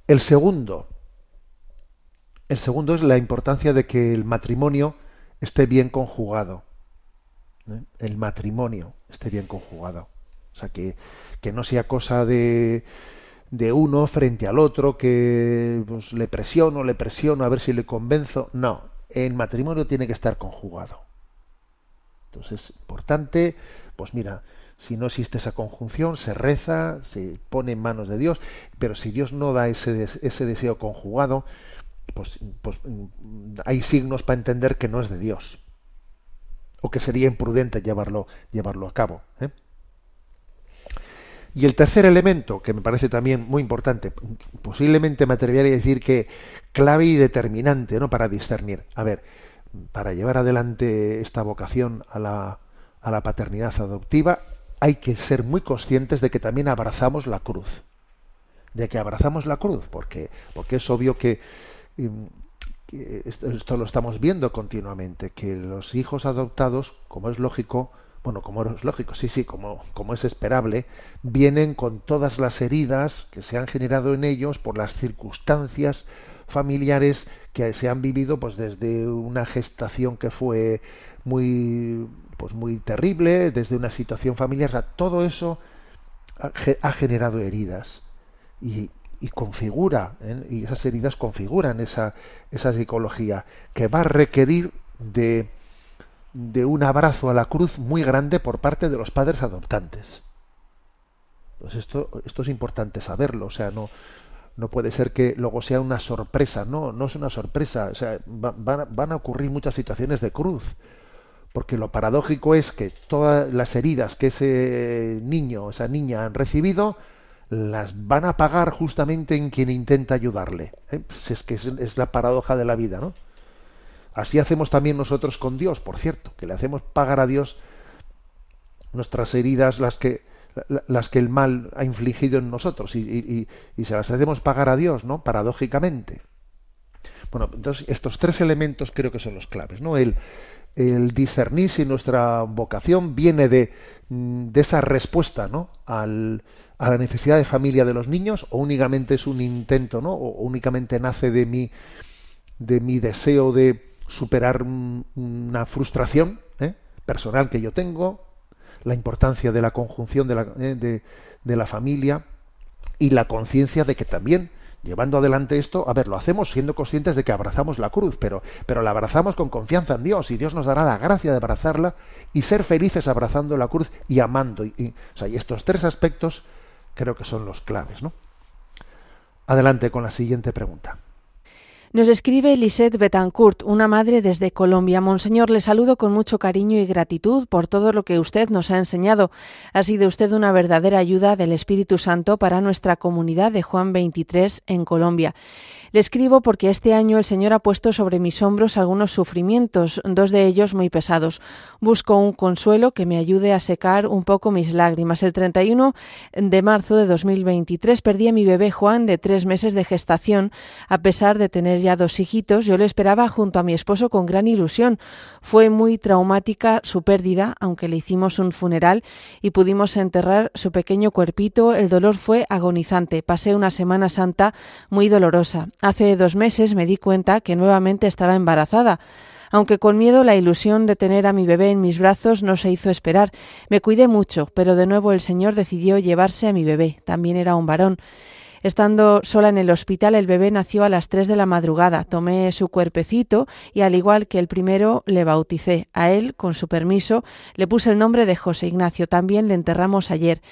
El segundo, el segundo es la importancia de que el matrimonio esté bien conjugado. ¿eh? El matrimonio esté bien conjugado. O sea, que, que no sea cosa de, de uno frente al otro, que pues, le presiono, le presiono a ver si le convenzo. No, el matrimonio tiene que estar conjugado. Entonces, importante, pues mira, si no existe esa conjunción, se reza, se pone en manos de Dios, pero si Dios no da ese, ese deseo conjugado, pues, pues mm, hay signos para entender que no es de Dios. O que sería imprudente llevarlo, llevarlo a cabo. ¿eh? Y el tercer elemento, que me parece también muy importante, posiblemente me atrevería a decir que clave y determinante ¿no? para discernir. A ver, para llevar adelante esta vocación a la, a la paternidad adoptiva, hay que ser muy conscientes de que también abrazamos la cruz. De que abrazamos la cruz, porque, porque es obvio que, mm, que esto, esto lo estamos viendo continuamente, que los hijos adoptados, como es lógico, bueno, como es lógico, sí, sí, como, como es esperable, vienen con todas las heridas que se han generado en ellos por las circunstancias familiares que se han vivido pues desde una gestación que fue muy pues muy terrible, desde una situación familiar, o sea, todo eso ha, ge- ha generado heridas y, y configura, ¿eh? y esas heridas configuran esa, esa psicología que va a requerir de, de un abrazo a la cruz muy grande por parte de los padres adoptantes. Pues esto, esto es importante saberlo, o sea, no, no puede ser que luego sea una sorpresa, no, no es una sorpresa, o sea, va- van, a- van a ocurrir muchas situaciones de cruz, porque lo paradójico es que todas las heridas que ese niño o esa niña han recibido, las van a pagar justamente en quien intenta ayudarle. ¿eh? Es que es, es la paradoja de la vida, ¿no? Así hacemos también nosotros con Dios, por cierto, que le hacemos pagar a Dios nuestras heridas, las que la- las que el mal ha infligido en nosotros y, se las hacemos pagar a Dios, ¿no? Paradójicamente. Bueno, entonces estos tres elementos creo que son los claves, ¿no? El, el discernir si nuestra vocación viene de, de esa respuesta, ¿no? Al, a la necesidad de familia de los niños o únicamente es un intento, ¿no? O únicamente nace de mi de mi deseo de superar un- una frustración ¿eh? personal que yo tengo, la importancia de la conjunción de la, eh, de, de la familia y la conciencia de que también llevando adelante esto, a ver, lo hacemos siendo conscientes de que abrazamos la cruz, pero, pero la abrazamos con confianza en Dios y Dios nos dará la gracia de abrazarla y ser felices abrazando la cruz y amando. Y, y- o sea, y estos tres aspectos creo que son los claves, ¿no? Adelante con la siguiente pregunta. Nos escribe Lisette Betancourt, una madre desde Colombia. Monseñor, le saludo con mucho cariño y gratitud por todo lo que usted nos ha enseñado. Ha sido usted una verdadera ayuda del Espíritu Santo para nuestra comunidad de Juan 23 en Colombia. Le escribo porque este año el Señor ha puesto sobre mis hombros algunos sufrimientos, dos de ellos muy pesados. Busco un consuelo que me ayude a secar un poco mis lágrimas. El 31 de marzo de 2023 perdí a mi bebé Juan de tres meses de gestación. A pesar de tener ya dos hijitos, yo le esperaba junto a mi esposo con gran ilusión. Fue muy traumática su pérdida, aunque le hicimos un funeral y pudimos enterrar su pequeño cuerpito. El dolor fue agonizante. Pasé una Semana Santa muy dolorosa. Hace dos meses me di cuenta que nuevamente estaba embarazada. Aunque con miedo la ilusión de tener a mi bebé en mis brazos no se hizo esperar. Me cuidé mucho, pero de nuevo el Señor decidió llevarse a mi bebé. También era un varón. Estando sola en el hospital, el bebé nació a las tres de la madrugada. Tomé su cuerpecito y, al igual que el primero, le bauticé. A él, con su permiso, le puse el nombre de José Ignacio. También le enterramos ayer.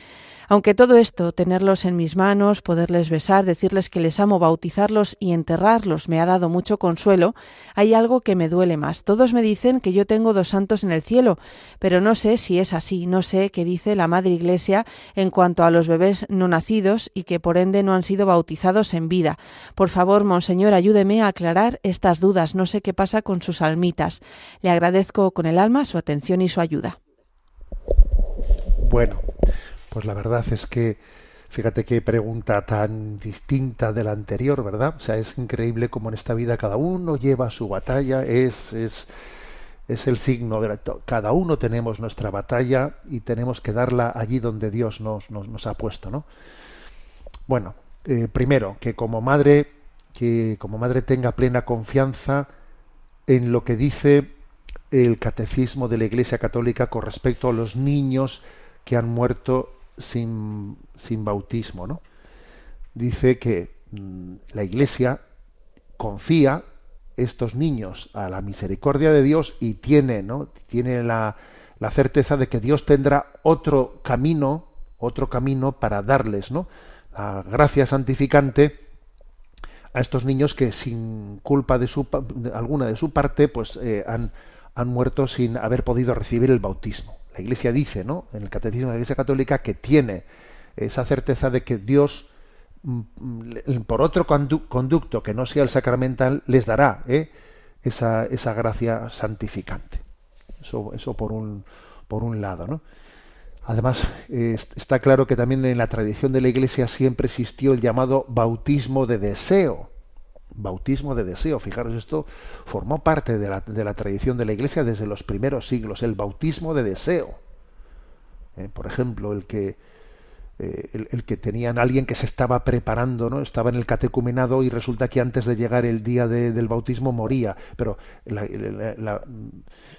Aunque todo esto, tenerlos en mis manos, poderles besar, decirles que les amo, bautizarlos y enterrarlos me ha dado mucho consuelo, hay algo que me duele más. Todos me dicen que yo tengo dos santos en el cielo, pero no sé si es así, no sé qué dice la Madre Iglesia en cuanto a los bebés no nacidos y que por ende no han sido bautizados en vida. Por favor, Monseñor, ayúdeme a aclarar estas dudas, no sé qué pasa con sus almitas. Le agradezco con el alma su atención y su ayuda. Bueno, pues la verdad es que fíjate qué pregunta tan distinta de la anterior, ¿verdad? O sea, es increíble cómo en esta vida cada uno lleva su batalla, es, es, es el signo de la, cada uno tenemos nuestra batalla y tenemos que darla allí donde Dios nos, nos, nos ha puesto, ¿no? Bueno, eh, primero, que como madre, que como madre tenga plena confianza en lo que dice el catecismo de la Iglesia Católica con respecto a los niños que han muerto sin, sin bautismo, ¿no? Dice que mm, la Iglesia confía estos niños a la misericordia de Dios y tiene, ¿no? Tiene la, la certeza de que Dios tendrá otro camino, otro camino para darles, ¿no? La gracia santificante a estos niños que sin culpa de su alguna de su parte pues eh, han, han muerto sin haber podido recibir el bautismo. La Iglesia dice, ¿no? En el Catecismo de la Iglesia Católica que tiene esa certeza de que Dios mm, mm, por otro condu- conducto que no sea el sacramental les dará ¿eh? esa, esa gracia santificante. Eso, eso por un por un lado, ¿no? Además, est- está claro que también en la tradición de la Iglesia siempre existió el llamado bautismo de deseo. Bautismo de deseo. Fijaros, esto formó parte de la, de la tradición de la Iglesia desde los primeros siglos, el bautismo de deseo. Eh, por ejemplo, el que, eh, el, que tenían alguien que se estaba preparando, ¿no? Estaba en el catecumenado y resulta que antes de llegar el día de- del bautismo moría. Pero la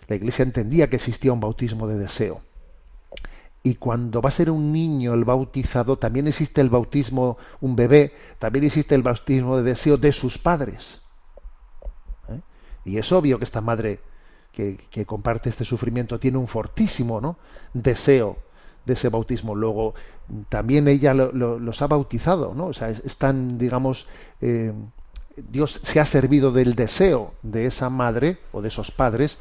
Iglesia entendía que existía un bautismo de deseo. Y cuando va a ser un niño el bautizado, también existe el bautismo, un bebé, también existe el bautismo de deseo de sus padres. ¿Eh? Y es obvio que esta madre que, comparte este sufrimiento tiene un fortísimo ¿no? deseo de ese bautismo. Luego, también ella lo- lo- los ha bautizado, ¿no? O sea, es, es tan, digamos, eh, Dios se ha servido del deseo de esa madre o de esos padres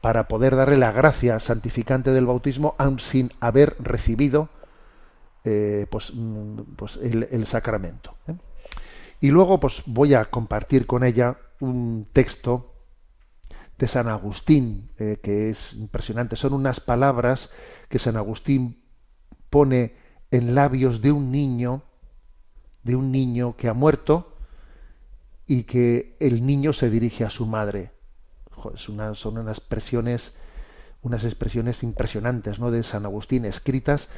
para poder darle la gracia santificante del bautismo, aun sin haber recibido eh, pues, mm, pues el, sacramento. ¿eh? Y luego, pues voy a compartir con ella un texto de San Agustín, eh, que es impresionante. Son unas palabras que San Agustín pone en labios de un niño, de un niño que ha muerto y que el niño se dirige a su madre. Son unas expresiones, unas expresiones impresionantes, ¿no? De San Agustín, escritas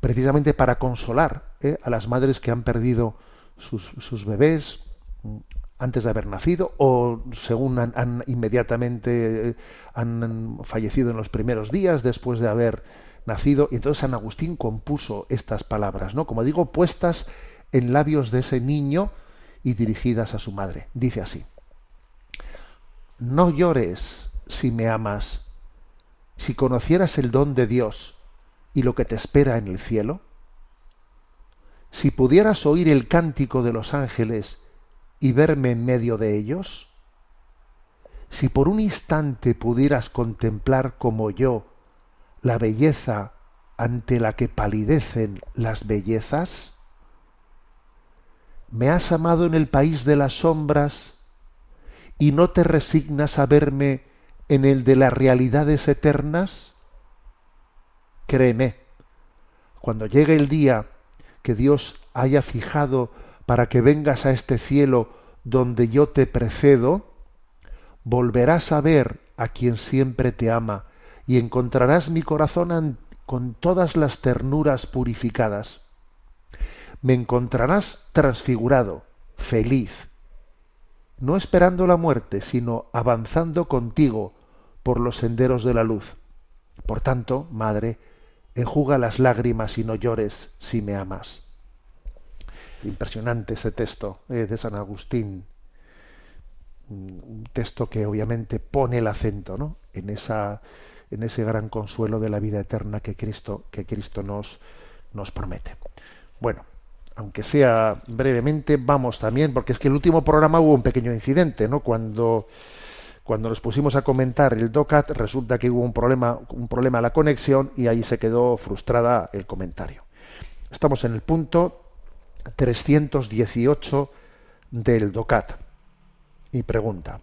precisamente para consolar ¿eh? a las madres que han perdido sus, sus bebés mm, antes de haber nacido o según han, han inmediatamente eh, han fallecido en los primeros días después de haber nacido y entonces San Agustín compuso estas palabras, ¿no? Como digo, puestas en labios de ese niño y dirigidas a su madre. Dice así: No llores si me amas, si conocieras el don de Dios y lo que te espera en el cielo. Si pudieras oír el cántico de los ángeles y verme en medio de ellos, si por un instante pudieras contemplar como yo la belleza ante la que palidecen las bellezas, me has amado en el país de las sombras y no te resignas a verme en el de las realidades eternas? Créeme, cuando llegue el día que Dios haya fijado para que vengas a este cielo donde yo te precedo, volverás a ver a quien siempre te ama y encontrarás mi corazón con todas las ternuras purificadas. Me encontrarás transfigurado, feliz, no esperando la muerte, sino avanzando contigo por los senderos de la luz. Por tanto, madre, enjuga las lágrimas y no llores si me amas. Impresionante ese texto eh, de San Agustín, un texto que obviamente pone el acento ¿no? en, esa, en ese gran consuelo de la vida eterna que Cristo, que Cristo nos, nos promete. Bueno, aunque sea brevemente, vamos también, porque es que el último programa hubo un pequeño incidente, ¿no? Cuando, cuando nos pusimos a comentar el DOCAT, resulta que hubo un problema, un problema a la conexión y ahí se quedó frustrada el comentario. Estamos en el punto 318 del DOCAT y pregunta,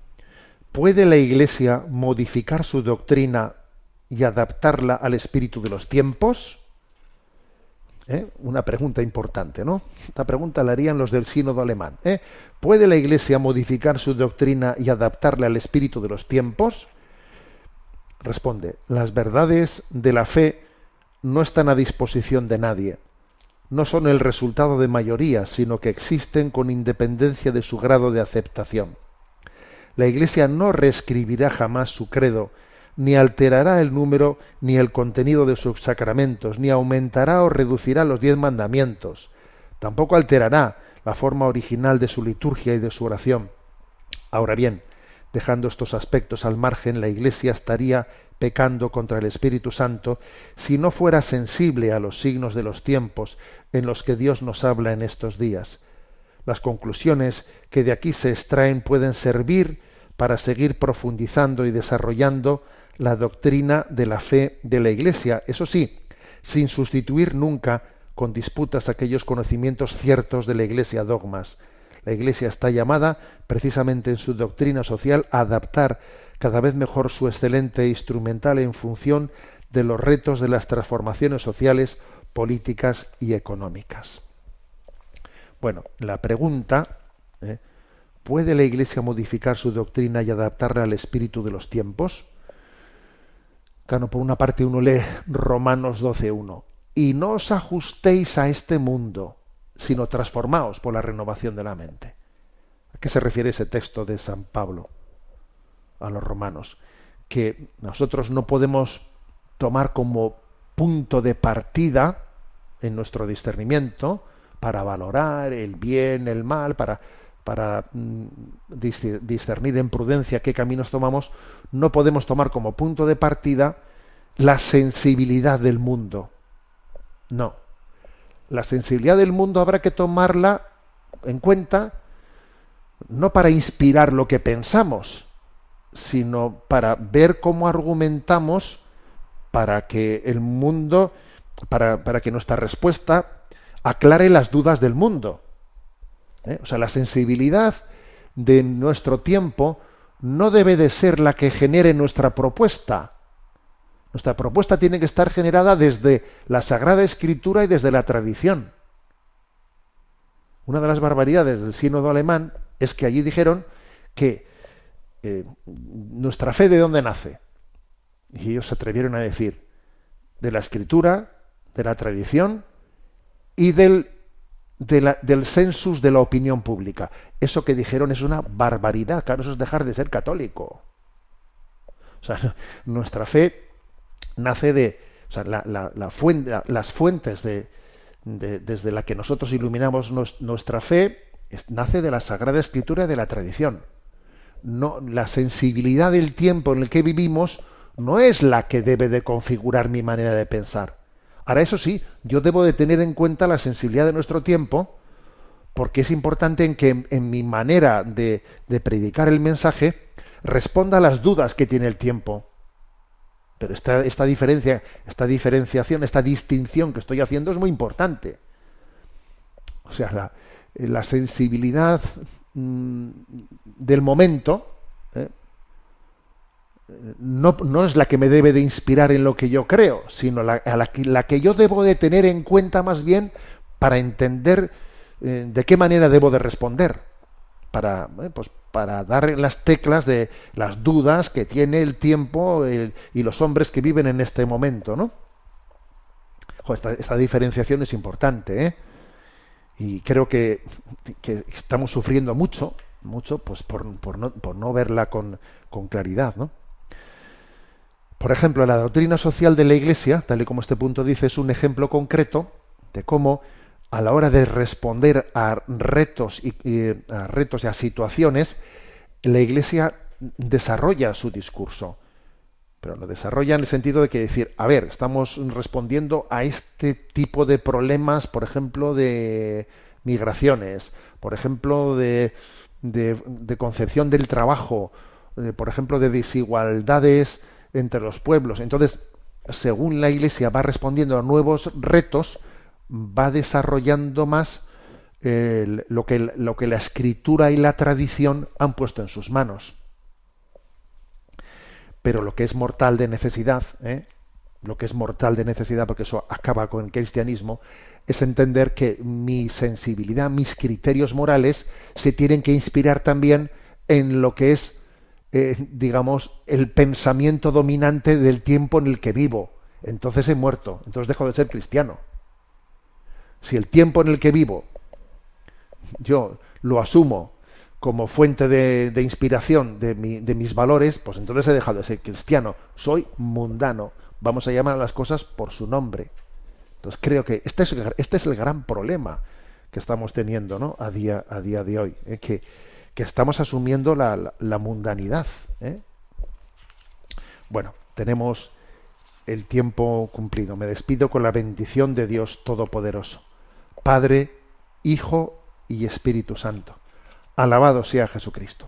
¿puede la Iglesia modificar su doctrina y adaptarla al espíritu de los tiempos? ¿Eh? Una pregunta importante, ¿no? Esta pregunta la harían los del sínodo alemán. ¿eh? ¿Puede la Iglesia modificar su doctrina y adaptarla al espíritu de los tiempos? Responde, las verdades de la fe no están a disposición de nadie. No son el resultado de mayorías, sino que existen con independencia de su grado de aceptación. La Iglesia no reescribirá jamás su credo, ni alterará el número ni el contenido de sus sacramentos, ni aumentará o reducirá los diez mandamientos. Tampoco alterará la forma original de su liturgia y de su oración. Ahora bien, dejando estos aspectos al margen, la Iglesia estaría pecando contra el Espíritu Santo si no fuera sensible a los signos de los tiempos en los que Dios nos habla en estos días. Las conclusiones que de aquí se extraen pueden servir para seguir profundizando y desarrollando la doctrina de la fe de la Iglesia, eso sí, sin sustituir nunca con disputas aquellos conocimientos ciertos de la Iglesia dogmas. La Iglesia está llamada, precisamente en su doctrina social, a adaptar cada vez mejor su excelente instrumental en función de los retos de las transformaciones sociales, políticas y económicas. Bueno, la pregunta, ¿eh? ¿puede la Iglesia modificar su doctrina y adaptarla al espíritu de los tiempos? Claro, por una parte uno lee Romanos 12.1, y no os ajustéis a este mundo, sino transformaos por la renovación de la mente. ¿A qué se refiere ese texto de San Pablo a los romanos? Que nosotros no podemos tomar como punto de partida en nuestro discernimiento para valorar el bien, el mal, para, para mm, discernir en prudencia qué caminos tomamos, no podemos tomar como punto de partida la sensibilidad del mundo. No. La sensibilidad del mundo habrá que tomarla en cuenta no para inspirar lo que pensamos, sino para ver cómo argumentamos para que el mundo, para, para que nuestra respuesta aclare las dudas del mundo. ¿Eh? O sea, la sensibilidad de nuestro tiempo no debe de ser la que genere nuestra propuesta. Nuestra propuesta tiene que estar generada desde la Sagrada Escritura y desde la tradición. Una de las barbaridades del sínodo alemán es que allí dijeron que eh, nuestra fe de dónde nace. Y ellos se atrevieron a decir de la escritura, de la tradición y del, de la- del census de la opinión pública. Eso que dijeron es una barbaridad, claro, eso es dejar de ser católico. O sea, nuestra fe nace de, o sea, la- la- la fuente- la- las fuentes de, de- desde la que nosotros iluminamos nuestra fe nace de la Sagrada Escritura de la tradición. No, la sensibilidad del tiempo en el que vivimos no es la que debe de configurar mi manera de pensar. Ahora, eso sí, yo debo de tener en cuenta la sensibilidad de nuestro tiempo, porque es importante en que en, mi manera de, de predicar el mensaje responda a las dudas que tiene el tiempo. Pero esta, esta diferencia, esta diferenciación, esta distinción que estoy haciendo es muy importante. O sea, la, sensibilidad mm, del momento. No, no es la que me debe de inspirar en lo que yo creo, sino la, la, que, yo debo de tener en cuenta más bien para entender eh, de qué manera debo de responder, para, eh, pues, para dar las teclas de las dudas que tiene el tiempo y los hombres que viven en este momento, ¿no? Esta diferenciación es importante, ¿eh? y creo que, que estamos sufriendo mucho, mucho, pues por, por no, por no verla con, con claridad, ¿no? Por ejemplo, la doctrina social de la Iglesia, tal y como este punto dice, es un ejemplo concreto de cómo a la hora de responder a retos y, a retos y a situaciones, la Iglesia desarrolla su discurso. Pero lo desarrolla en el sentido de que decir, a ver, estamos respondiendo a este tipo de problemas, por ejemplo, de migraciones, por ejemplo, de, de- de concepción del trabajo, eh, por ejemplo, de desigualdades entre los pueblos. Entonces, según la Iglesia va respondiendo a nuevos retos, va desarrollando más lo, que, lo que la escritura y la tradición han puesto en sus manos pero lo que es mortal de necesidad, ¿eh? lo que es mortal de necesidad, porque eso acaba con el cristianismo, es entender que mi sensibilidad, mis criterios morales, se tienen que inspirar también en lo que es, eh, digamos, el pensamiento dominante del tiempo en el que vivo. Entonces he muerto, entonces dejo de ser cristiano. Si el tiempo en el que vivo yo lo asumo como fuente de, inspiración de, mi- de mis valores, pues entonces he dejado de ser cristiano. Soy mundano. Vamos a llamar a las cosas por su nombre. Entonces creo que este es, este es el gran problema que estamos teniendo ¿no? a, día, a día de hoy. ¿eh? Que, que estamos asumiendo la, la- mundanidad. ¿eh? Bueno, tenemos el tiempo cumplido. Me despido con la bendición de Dios Todopoderoso. Padre, Hijo y Espíritu Santo. Alabado sea Jesucristo.